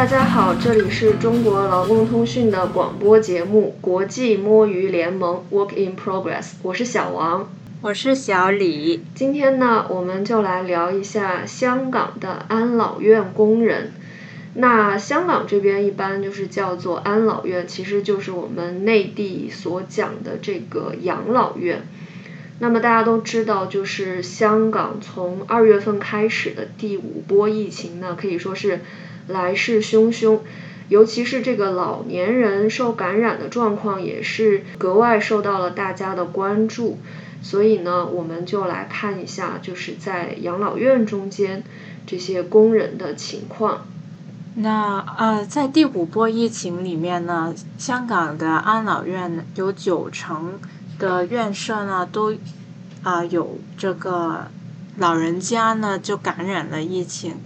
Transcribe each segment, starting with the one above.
大家好，这里是中国劳工通讯的广播节目《国际摸鱼联盟 Work in Progress》，我是小王，我是小李。今天呢，我们就来聊一下香港的安老院工人。那香港这边一般就是叫做安老院，其实就是我们内地所讲的这个养老院。那么大家都知道，就是香港从二月份开始的第五波疫情呢，可以说是来势汹汹，尤其是这个老年人受感染的状况也是格外受到了大家的关注。所以呢，我们就来看一下，就是在养老院中间这些工人的情况。那呃，在第五波疫情里面呢，香港的安老院有九成。的院舍呢，都啊有这个老人家呢就感染了疫情，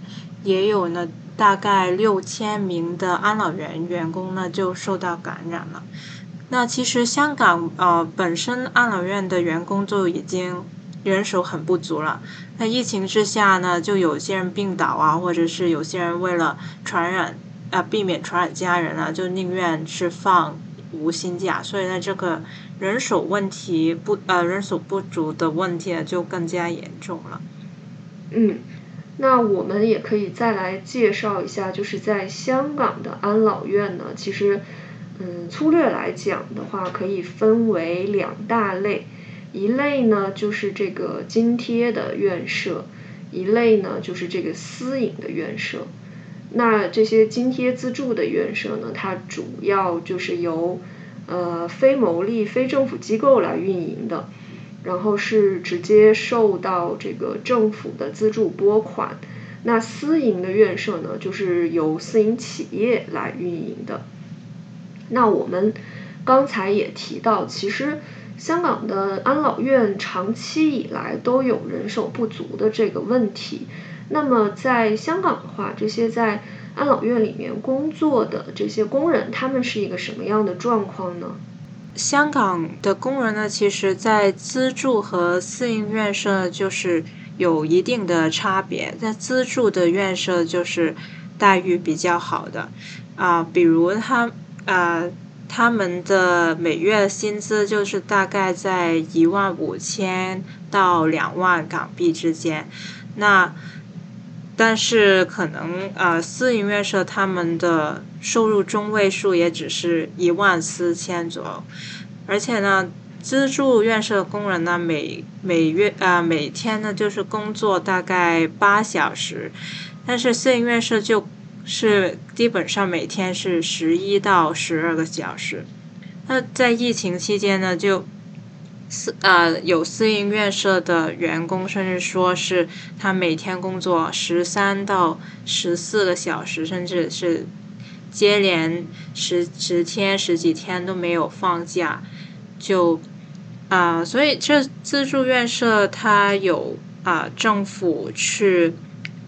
也有呢大概六千名的安老院员工呢就受到感染了。那其实香港呃本身安老院的员工就已经人手很不足了，那疫情之下呢，就有些人病倒啊，或者是有些人为了传染啊避免传染家人啊，就宁愿是放无薪假，所以呢这个。人手问题不呃人手不足的问题就更加严重了。嗯，那我们也可以再来介绍一下，就是在香港的安老院呢，其实嗯粗略来讲的话，可以分为两大类，一类呢就是这个津贴的院舍，一类呢就是这个私营的院舍。那这些津贴资助的院舍呢，它主要就是由呃，非牟利、非政府机构来运营的，然后是直接受到这个政府的资助拨款。那私营的院舍呢，就是由私营企业来运营的。那我们刚才也提到，其实香港的安老院长期以来都有人手不足的这个问题。那么在香港的话，这些在安老院里面工作的这些工人，他们是一个什么样的状况呢？香港的工人呢，其实，在资助和私营院舍就是有一定的差别。在资助的院舍就是待遇比较好的，啊，比如他啊，他们的每月薪资就是大概在一万五千到两万港币之间，那。但是可能呃，私营院舍他们的收入中位数也只是一万四千左右，而且呢，资助院舍工人呢每每月啊每天呢就是工作大概八小时，但是私营院舍就是基本上每天是十一到十二个小时，那在疫情期间呢就。私呃有私营院舍的员工，甚至说是他每天工作十三到十四个小时，甚至是接连十十天十几天都没有放假，就啊，所以这自助院舍它有啊政府去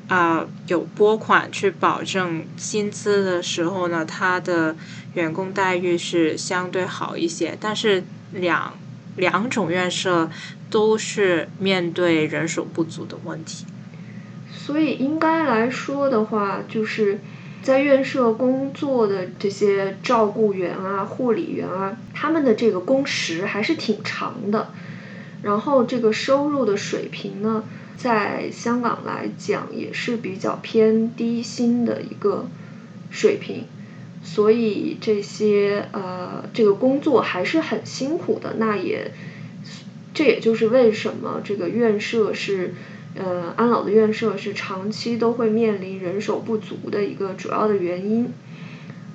啊有拨款去保证薪资的时候呢，他的员工待遇是相对好一些，但是两。两种院舍都是面对人手不足的问题，所以应该来说的话，就是在院舍工作的这些照顾员啊、护理员啊，他们的这个工时还是挺长的，然后这个收入的水平呢，在香港来讲也是比较偏低薪的一个水平。所以这些呃，这个工作还是很辛苦的。那也，这也就是为什么这个院舍是呃安老的院舍是长期都会面临人手不足的一个主要的原因。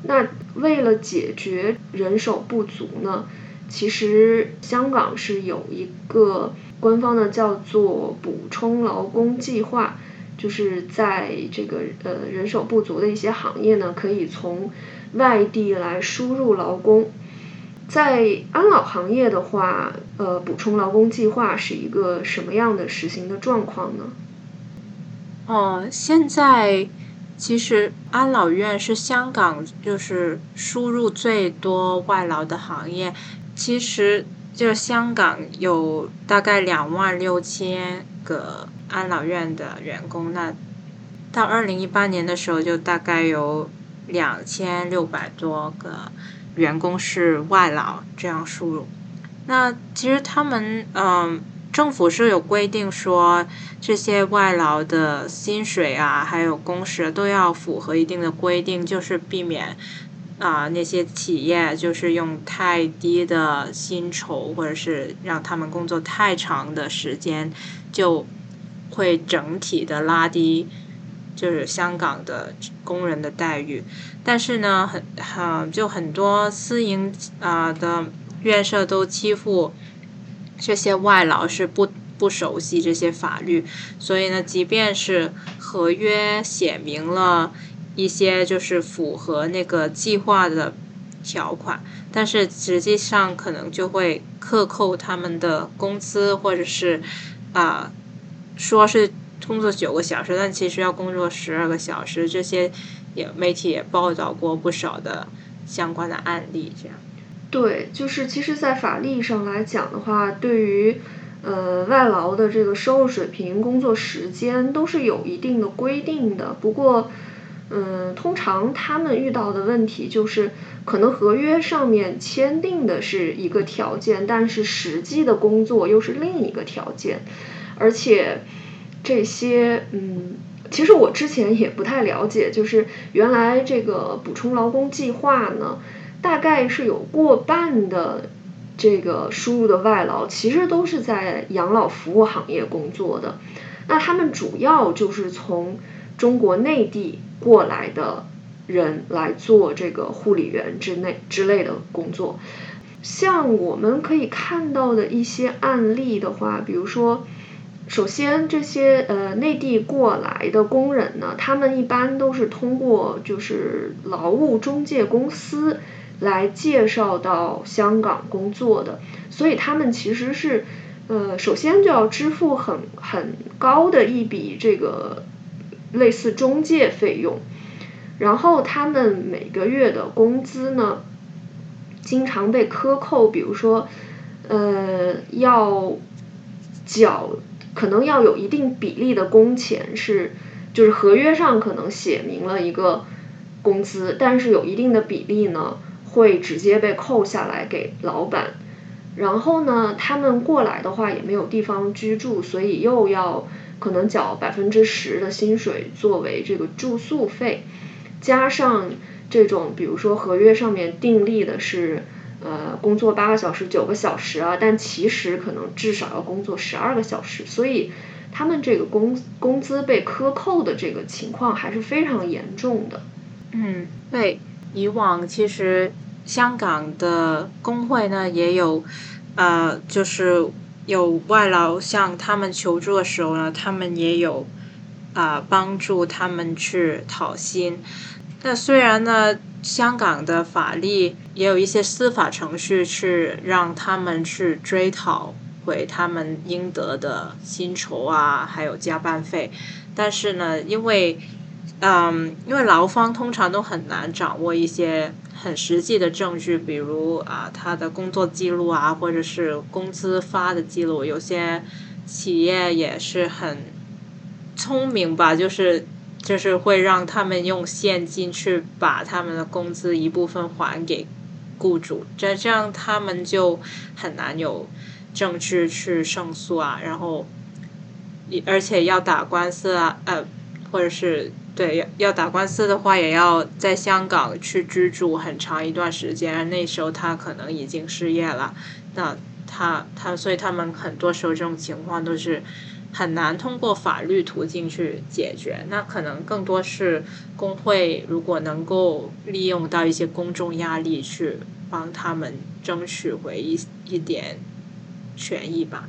那为了解决人手不足呢，其实香港是有一个官方的叫做补充劳工计划，就是在这个呃人手不足的一些行业呢，可以从外地来输入劳工，在安老行业的话，呃，补充劳工计划是一个什么样的实行的状况呢？哦，现在其实安老院是香港就是输入最多外劳的行业，其实就是香港有大概两万六千个安老院的员工，那到二零一八年的时候就大概有。两千六百多个员工是外劳这样输入。那其实他们嗯，政府是有规定说这些外劳的薪水啊，还有工时都要符合一定的规定，就是避免。啊，那些企业就是用太低的薪酬，或者是让他们工作太长的时间，就会整体的拉低，就是香港的工人的待遇。但是呢，很很就很多私营啊的院舍都欺负这些外劳，是不不熟悉这些法律，所以呢，即便是合约写明了。一些就是符合那个计划的条款，但是实际上可能就会克扣他们的工资，或者是啊，说是工作九个小时，但其实要工作十二个小时。这些也媒体也报道过不少的相关的案例，这样。对，就是其实，在法律上来讲的话，对于呃外劳的这个收入水平、工作时间都是有一定的规定的，不过。嗯，通常他们遇到的问题就是，可能合约上面签订的是一个条件，但是实际的工作又是另一个条件，而且这些嗯，其实我之前也不太了解，就是原来这个补充劳工计划呢，大概是有过半的这个输入的外劳，其实都是在养老服务行业工作的，那他们主要就是从中国内地。过来的人来做这个护理员之内之类的工作，像我们可以看到的一些案例的话，比如说，首先这些呃内地过来的工人呢，他们一般都是通过就是劳务中介公司来介绍到香港工作的，所以他们其实是呃首先就要支付很很高的一笔这个。类似中介费用，然后他们每个月的工资呢，经常被克扣，比如说，呃，要缴，可能要有一定比例的工钱是，就是合约上可能写明了一个工资，但是有一定的比例呢，会直接被扣下来给老板。然后呢，他们过来的话也没有地方居住，所以又要。可能缴百分之十的薪水作为这个住宿费，加上这种比如说合约上面订立的是呃工作八个小时九个小时啊，但其实可能至少要工作十二个小时，所以他们这个工工资被克扣的这个情况还是非常严重的。嗯，对，以往其实香港的工会呢也有呃就是。有外劳向他们求助的时候呢，他们也有啊帮助他们去讨薪。那虽然呢，香港的法律也有一些司法程序去让他们去追讨回他们应得的薪酬啊，还有加班费，但是呢，因为嗯，因为劳方通常都很难掌握一些。很实际的证据，比如啊，他的工作记录啊，或者是工资发的记录。有些企业也是很聪明吧，就是就是会让他们用现金去把他们的工资一部分还给雇主，这这样他们就很难有证据去胜诉啊。然后，而且要打官司啊，呃，或者是。对，要要打官司的话，也要在香港去居住很长一段时间。那时候他可能已经失业了，那他他所以他们很多时候这种情况都是很难通过法律途径去解决。那可能更多是工会如果能够利用到一些公众压力去帮他们争取回一一点权益吧。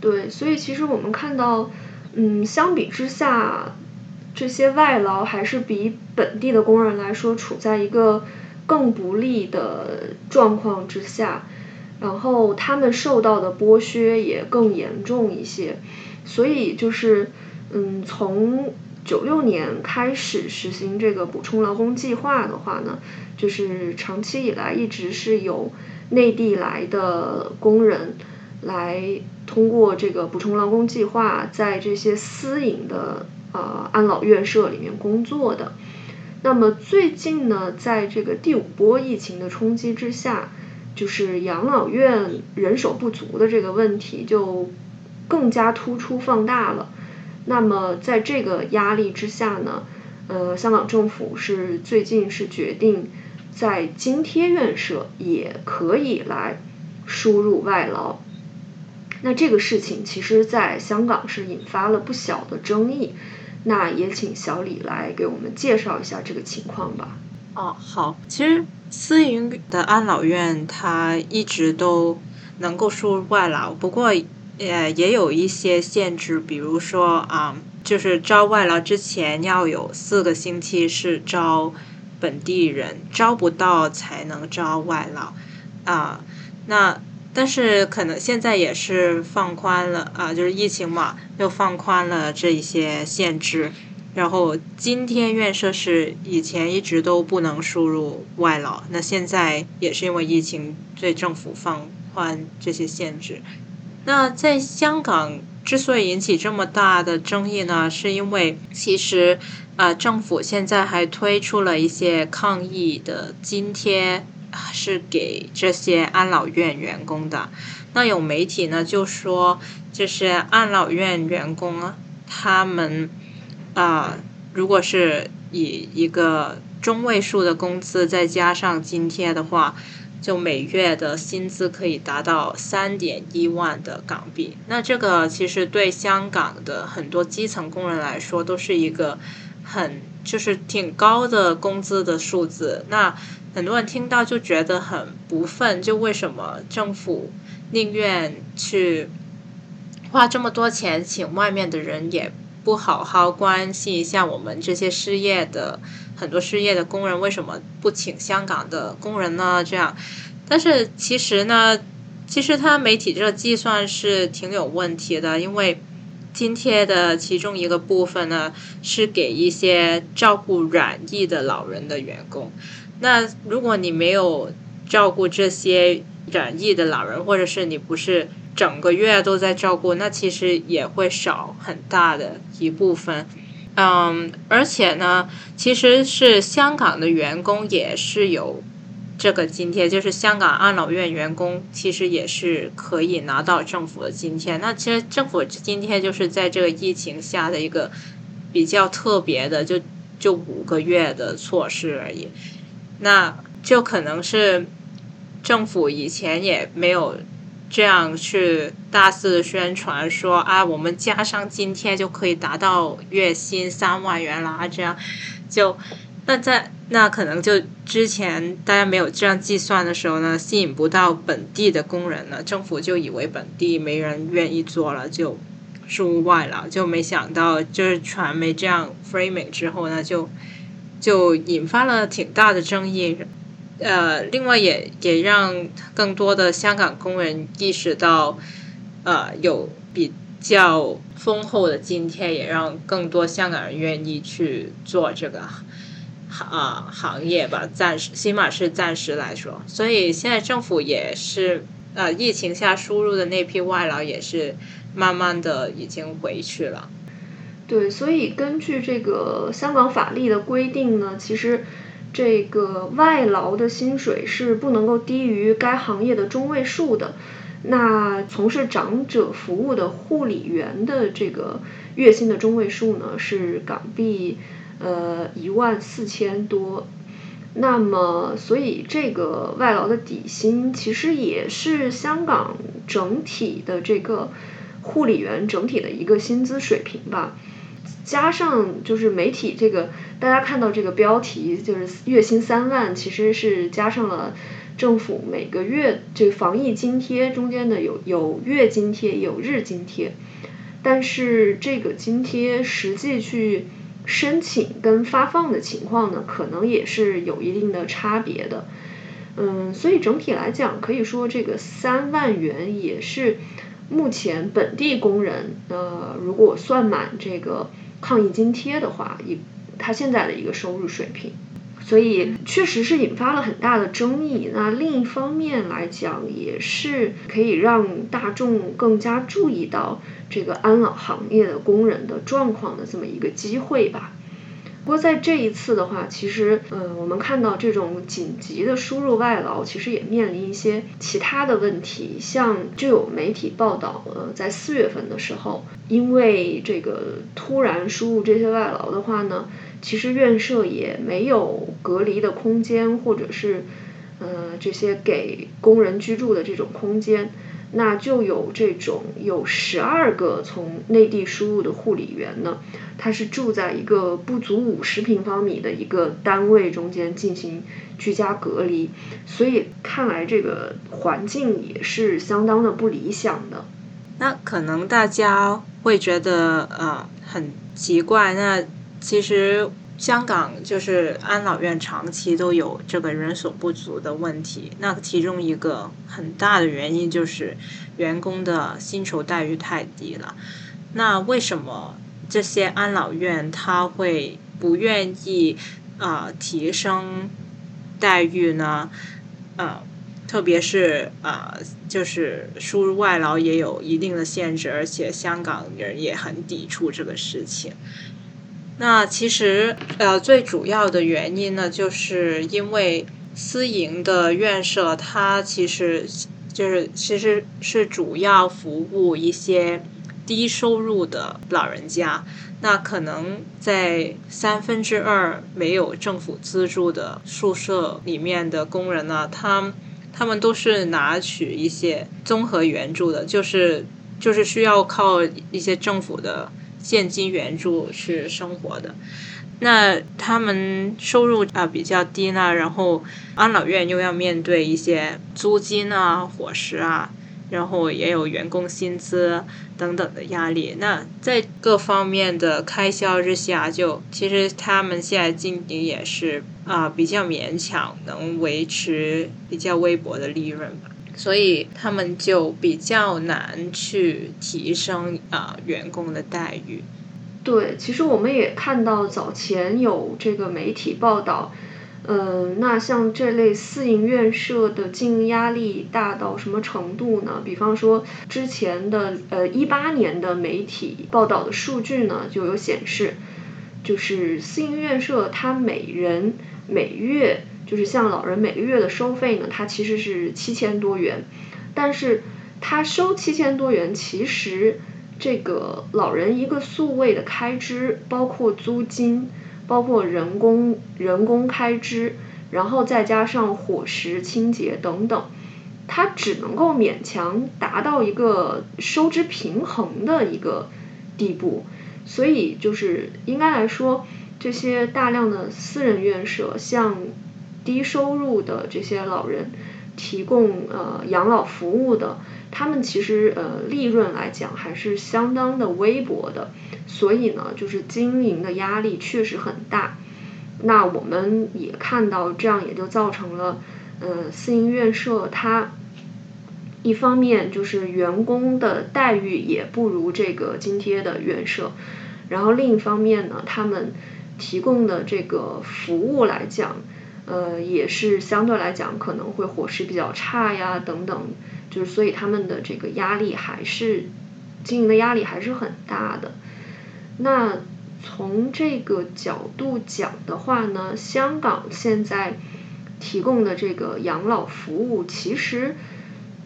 对，所以其实我们看到。嗯，相比之下，这些外劳还是比本地的工人来说处在一个更不利的状况之下，然后他们受到的剥削也更严重一些。所以就是，嗯，从九六年开始实行这个补充劳工计划的话呢，就是长期以来一直是有内地来的工人来。通过这个补充劳工计划，在这些私营的呃安老院舍里面工作的，那么最近呢，在这个第五波疫情的冲击之下，就是养老院人手不足的这个问题就更加突出放大了。那么在这个压力之下呢，呃，香港政府是最近是决定在津贴院舍也可以来输入外劳。那这个事情其实在香港是引发了不小的争议。那也请小李来给我们介绍一下这个情况吧。哦，好，其实私营的安老院它一直都能够输入外劳，不过呃也有一些限制，比如说啊，就是招外劳之前要有四个星期是招本地人，招不到才能招外劳啊。那但是可能现在也是放宽了啊，就是疫情嘛，又放宽了这一些限制。然后今天院舍是以前一直都不能输入外劳，那现在也是因为疫情，对政府放宽这些限制。那在香港之所以引起这么大的争议呢，是因为其实啊，政府现在还推出了一些抗疫的津贴。是给这些安老院员工的。那有媒体呢就说，这些安老院员工啊，他们啊，如果是以一个中位数的工资再加上津贴的话，就每月的薪资可以达到三点一万的港币。那这个其实对香港的很多基层工人来说，都是一个很就是挺高的工资的数字。那很多人听到就觉得很不忿，就为什么政府宁愿去花这么多钱请外面的人，也不好好关心一下我们这些失业的很多失业的工人，为什么不请香港的工人呢？这样，但是其实呢，其实他媒体这个计算是挺有问题的，因为津贴的其中一个部分呢是给一些照顾染疫的老人的员工。那如果你没有照顾这些染疫的老人，或者是你不是整个月都在照顾，那其实也会少很大的一部分。嗯，而且呢，其实是香港的员工也是有这个津贴，就是香港安老院员工其实也是可以拿到政府的津贴。那其实政府津贴就是在这个疫情下的一个比较特别的，就就五个月的措施而已。那就可能是政府以前也没有这样去大肆宣传说啊，我们加上津贴就可以达到月薪三万元啦。这样就那在那可能就之前大家没有这样计算的时候呢，吸引不到本地的工人了，政府就以为本地没人愿意做了，就输外劳，就没想到就是传媒这样 framing 之后呢，就。就引发了挺大的争议，呃，另外也也让更多的香港工人意识到，呃，有比较丰厚的津贴，也让更多香港人愿意去做这个行啊行业吧。暂时，起码是暂时来说，所以现在政府也是呃，疫情下输入的那批外劳也是慢慢的已经回去了。对，所以根据这个香港法律的规定呢，其实这个外劳的薪水是不能够低于该行业的中位数的。那从事长者服务的护理员的这个月薪的中位数呢是港币呃一万四千多。那么，所以这个外劳的底薪其实也是香港整体的这个护理员整体的一个薪资水平吧。加上就是媒体这个，大家看到这个标题就是月薪三万，其实是加上了政府每个月这个防疫津贴中间的有有月津贴有日津贴，但是这个津贴实际去申请跟发放的情况呢，可能也是有一定的差别的。嗯，所以整体来讲，可以说这个三万元也是目前本地工人呃，如果算满这个。抗疫津贴的话，以他现在的一个收入水平，所以确实是引发了很大的争议。那另一方面来讲，也是可以让大众更加注意到这个安老行业的工人的状况的这么一个机会吧。不过在这一次的话，其实，嗯，我们看到这种紧急的输入外劳，其实也面临一些其他的问题。像就有媒体报道，呃，在四月份的时候，因为这个突然输入这些外劳的话呢，其实院舍也没有隔离的空间，或者是，呃，这些给工人居住的这种空间。那就有这种有十二个从内地输入的护理员呢，他是住在一个不足五十平方米的一个单位中间进行居家隔离，所以看来这个环境也是相当的不理想的。那可能大家会觉得呃很奇怪，那其实。香港就是安老院长期都有这个人手不足的问题，那其中一个很大的原因就是员工的薪酬待遇太低了。那为什么这些安老院他会不愿意啊提升待遇呢？啊，特别是啊，就是输入外劳也有一定的限制，而且香港人也很抵触这个事情。那其实，呃，最主要的原因呢，就是因为私营的院舍，它其实就是其实是主要服务一些低收入的老人家。那可能在三分之二没有政府资助的宿舍里面的工人呢，他他们都是拿取一些综合援助的，就是就是需要靠一些政府的。现金援助去生活的，那他们收入啊比较低呢，然后安老院又要面对一些租金啊、伙食啊，然后也有员工薪资等等的压力。那在各方面的开销之下，就其实他们现在经营也是啊比较勉强，能维持比较微薄的利润吧。所以他们就比较难去提升啊员工的待遇。对，其实我们也看到早前有这个媒体报道，嗯，那像这类私营院舍的经营压力大到什么程度呢？比方说之前的呃一八年的媒体报道的数据呢，就有显示，就是私营院舍它每人每月。就是像老人每个月的收费呢，它其实是七千多元，但是它收七千多元，其实这个老人一个宿位的开支，包括租金，包括人工人工开支，然后再加上伙食、清洁等等，它只能够勉强达到一个收支平衡的一个地步，所以就是应该来说，这些大量的私人院舍，像。低收入的这些老人提供呃养老服务的，他们其实呃利润来讲还是相当的微薄的，所以呢，就是经营的压力确实很大。那我们也看到，这样也就造成了呃私营院舍它一方面就是员工的待遇也不如这个津贴的院舍，然后另一方面呢，他们提供的这个服务来讲。呃，也是相对来讲可能会伙食比较差呀，等等，就是所以他们的这个压力还是经营的压力还是很大的。那从这个角度讲的话呢，香港现在提供的这个养老服务，其实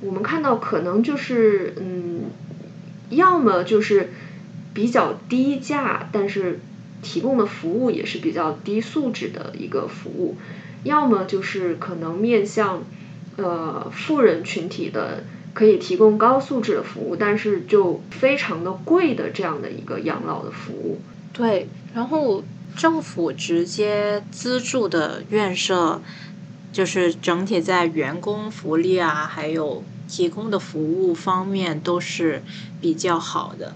我们看到可能就是嗯，要么就是比较低价，但是提供的服务也是比较低素质的一个服务。要么就是可能面向呃富人群体的，可以提供高素质的服务，但是就非常的贵的这样的一个养老的服务。对，然后政府直接资助的院舍，就是整体在员工福利啊，还有提供的服务方面都是比较好的，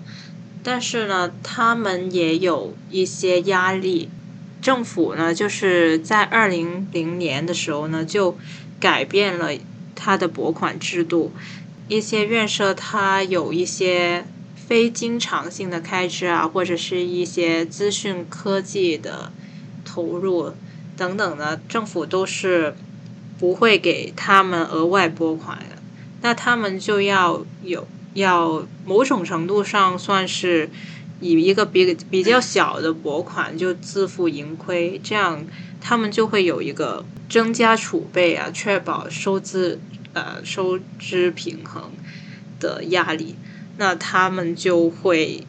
但是呢，他们也有一些压力。政府呢，就是在二零零年的时候呢，就改变了它的拨款制度。一些院舍它有一些非经常性的开支啊，或者是一些资讯科技的投入等等呢，政府都是不会给他们额外拨款的。那他们就要有要某种程度上算是以一个比比较小的拨款就自负盈亏，这样他们就会有一个增加储备啊，确保收支呃收支平衡的压力。那他们就会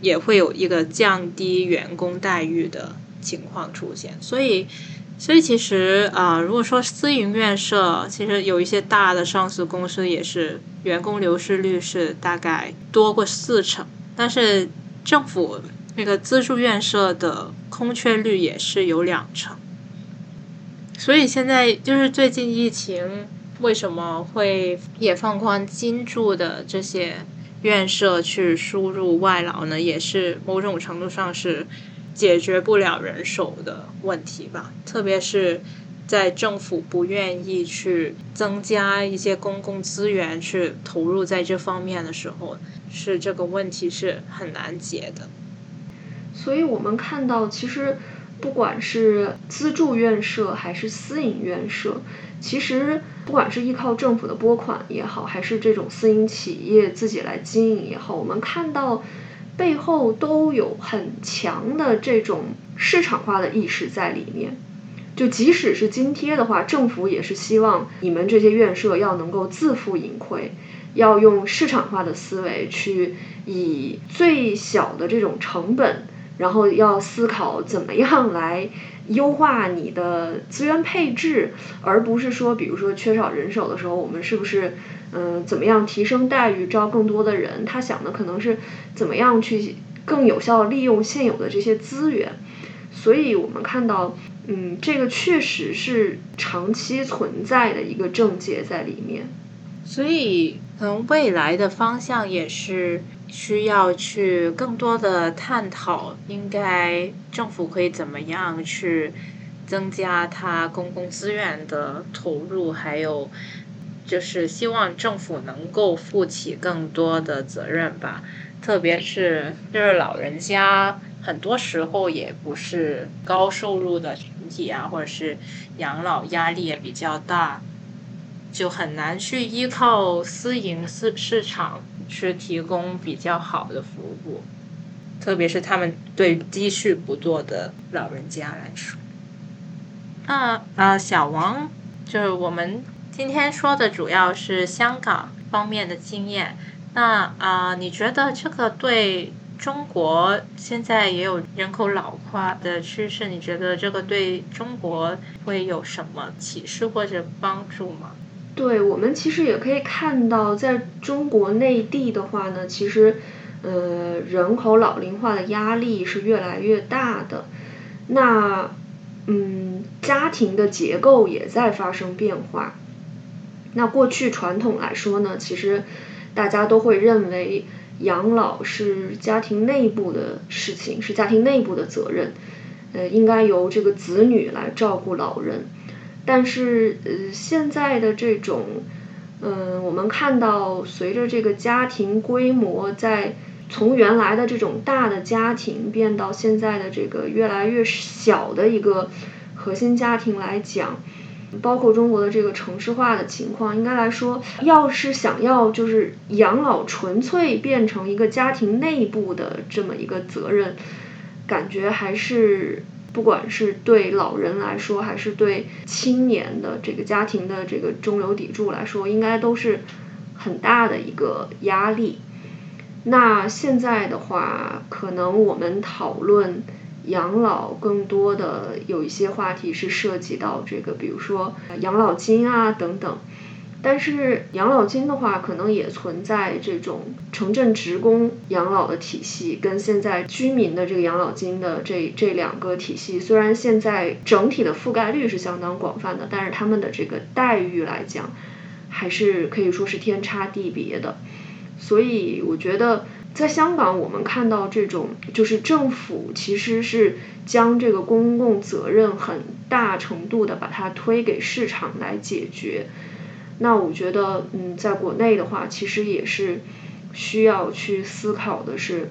也会有一个降低员工待遇的情况出现。所以，所以其实啊，如果说私营院舍，其实有一些大的上市公司也是员工流失率是大概多过四成，但是。政府那个资助院舍的空缺率也是有两成，所以现在就是最近疫情为什么会也放宽金住的这些院舍去输入外劳呢？也是某种程度上是解决不了人手的问题吧，特别是在政府不愿意去增加一些公共资源去投入在这方面的时候。是这个问题是很难解的，所以我们看到，其实不管是资助院舍还是私营院舍，其实不管是依靠政府的拨款也好，还是这种私营企业自己来经营也好，我们看到背后都有很强的这种市场化的意识在里面。就即使是津贴的话，政府也是希望你们这些院舍要能够自负盈亏。要用市场化的思维去以最小的这种成本，然后要思考怎么样来优化你的资源配置，而不是说，比如说缺少人手的时候，我们是不是嗯怎么样提升待遇，招更多的人？他想的可能是怎么样去更有效利用现有的这些资源。所以我们看到，嗯，这个确实是长期存在的一个症结在里面。所以。可能未来的方向也是需要去更多的探讨，应该政府可以怎么样去增加它公共资源的投入，还有就是希望政府能够负起更多的责任吧。特别是就是老人家，很多时候也不是高收入的群体啊，或者是养老压力也比较大。就很难去依靠私营市市场去提供比较好的服务，特别是他们对积蓄不多的老人家来说。那啊，小王，就是我们今天说的主要是香港方面的经验。那啊，你觉得这个对中国现在也有人口老化的趋势？你觉得这个对中国会有什么启示或者帮助吗？对我们其实也可以看到，在中国内地的话呢，其实，呃，人口老龄化的压力是越来越大的。那，嗯，家庭的结构也在发生变化。那过去传统来说呢，其实大家都会认为养老是家庭内部的事情，是家庭内部的责任，呃，应该由这个子女来照顾老人。但是，呃，现在的这种，嗯，我们看到，随着这个家庭规模在从原来的这种大的家庭变到现在的这个越来越小的一个核心家庭来讲，包括中国的这个城市化的情况，应该来说，要是想要就是养老纯粹变成一个家庭内部的这么一个责任，感觉还是。不管是对老人来说，还是对青年的这个家庭的这个中流砥柱来说，应该都是很大的一个压力。那现在的话，可能我们讨论养老，更多的有一些话题是涉及到这个，比如说养老金啊等等。但是养老金的话，可能也存在这种城镇职工养老的体系，跟现在居民的这个养老金的这这两个体系，虽然现在整体的覆盖率是相当广泛的，但是他们的这个待遇来讲，还是可以说是天差地别的。所以我觉得，在香港，我们看到这种就是政府其实是将这个公共责任很大程度的把它推给市场来解决。那我觉得，嗯，在国内的话，其实也是需要去思考的是，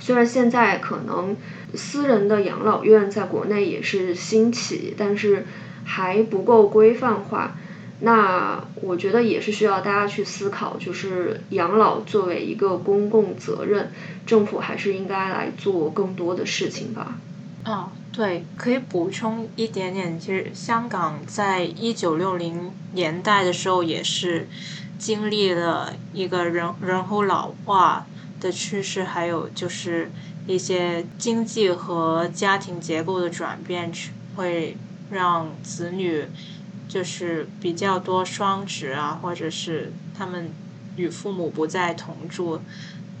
虽然现在可能私人的养老院在国内也是兴起，但是还不够规范化。那我觉得也是需要大家去思考，就是养老作为一个公共责任，政府还是应该来做更多的事情吧。哦，对，可以补充一点点，其实香港在一九六零年代的时候也是经历了一个人人口老化的趋势，还有就是一些经济和家庭结构的转变，会让子女。就是比较多双职啊，或者是他们与父母不再同住，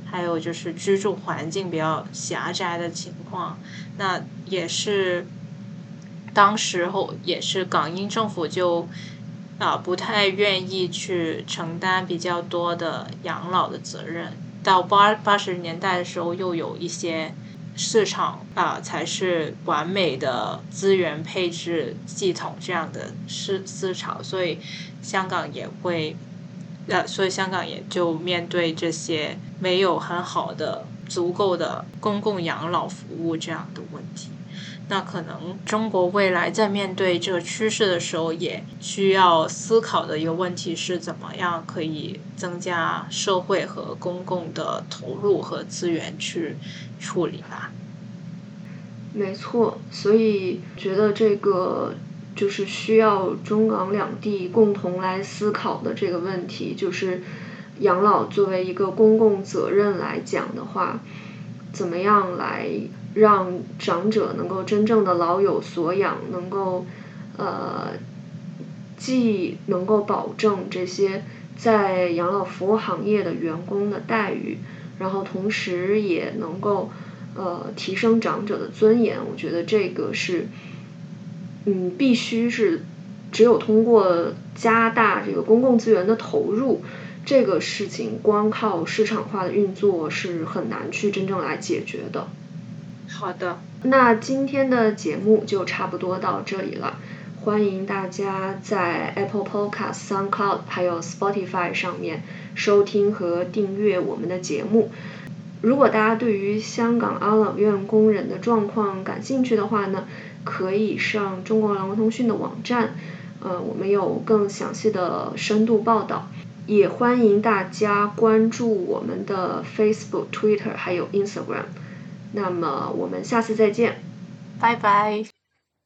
还有就是居住环境比较狭窄的情况，那也是当时候也是港英政府就啊不太愿意去承担比较多的养老的责任，到八八十年代的时候又有一些。市场啊，才是完美的资源配置系统这样的思思潮，所以香港也会，呃，所以香港也就面对这些没有很好的、足够的公共养老服务这样的问题。那可能中国未来在面对这个趋势的时候，也需要思考的一个问题是怎么样可以增加社会和公共的投入和资源去处理吧。没错，所以觉得这个就是需要中港两地共同来思考的这个问题，就是养老作为一个公共责任来讲的话，怎么样来？让长者能够真正的老有所养，能够呃，既能够保证这些在养老服务行业的员工的待遇，然后同时也能够呃提升长者的尊严。我觉得这个是，嗯，必须是只有通过加大这个公共资源的投入，这个事情光靠市场化的运作是很难去真正来解决的。好的，那今天的节目就差不多到这里了。欢迎大家在 Apple Podcast、SoundCloud 还有 Spotify 上面收听和订阅我们的节目。如果大家对于香港安老院工人的状况感兴趣的话呢，可以上中国劳工通讯的网站，呃，我们有更详细的深度报道。也欢迎大家关注我们的 Facebook、Twitter 还有 Instagram。那么我们下次再见，拜拜。